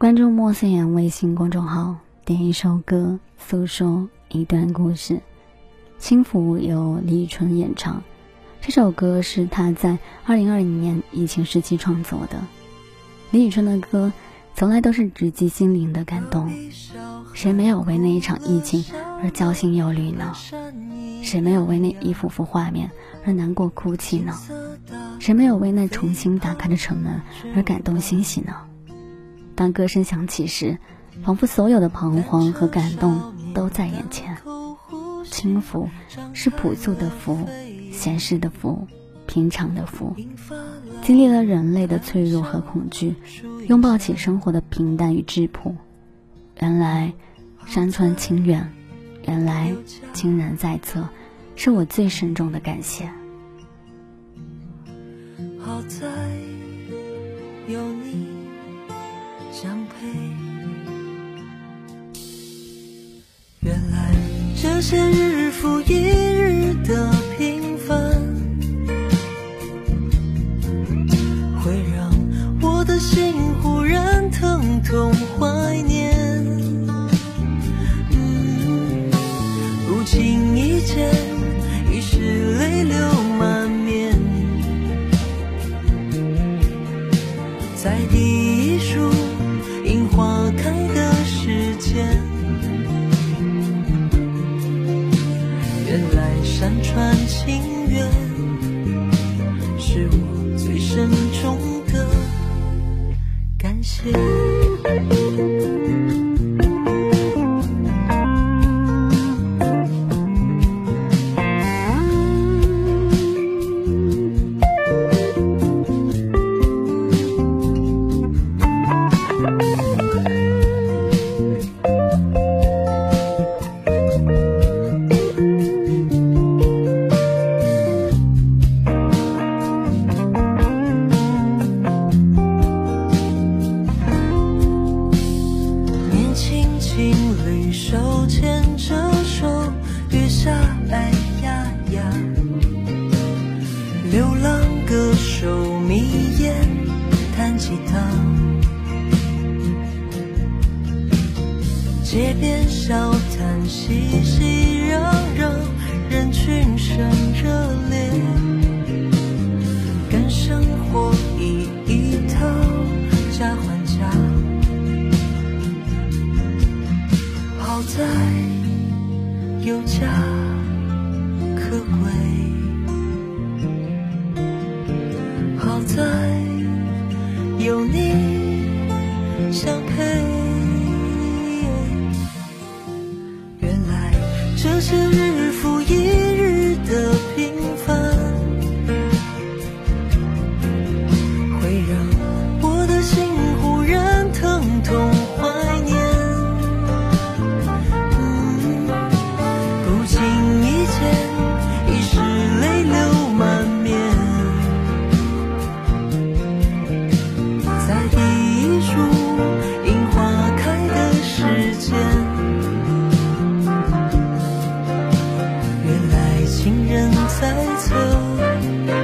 关注莫思言微信公众号，点一首歌，诉说一段故事。《轻浮》由李宇春演唱，这首歌是他在二零二零年疫情时期创作的。李宇春的歌从来都是直击心灵的感动。谁没有为那一场疫情而焦心忧虑呢？谁没有为那一幅幅画面而难过哭泣呢？谁没有为那重新打开的城门而感动欣喜呢？当歌声响起时，仿佛所有的彷徨和感动都在眼前。轻浮是朴素的浮，闲适的浮，平常的浮，经历了人类的脆弱和恐惧，拥抱起生活的平淡与质朴。原来，山川清远，原来亲人在侧，是我最慎重的感谢。好在有你相陪。原来这些日复一日的平凡，会让我的心忽然疼痛怀念。嗯，不经意间已是泪流满面，在第一束时手牵着手，月下哎呀呀。流浪歌手眯眼弹吉他，街边小摊熙熙攘攘，人群声热好在有家可归，好在有你相陪。原来这些日。猜测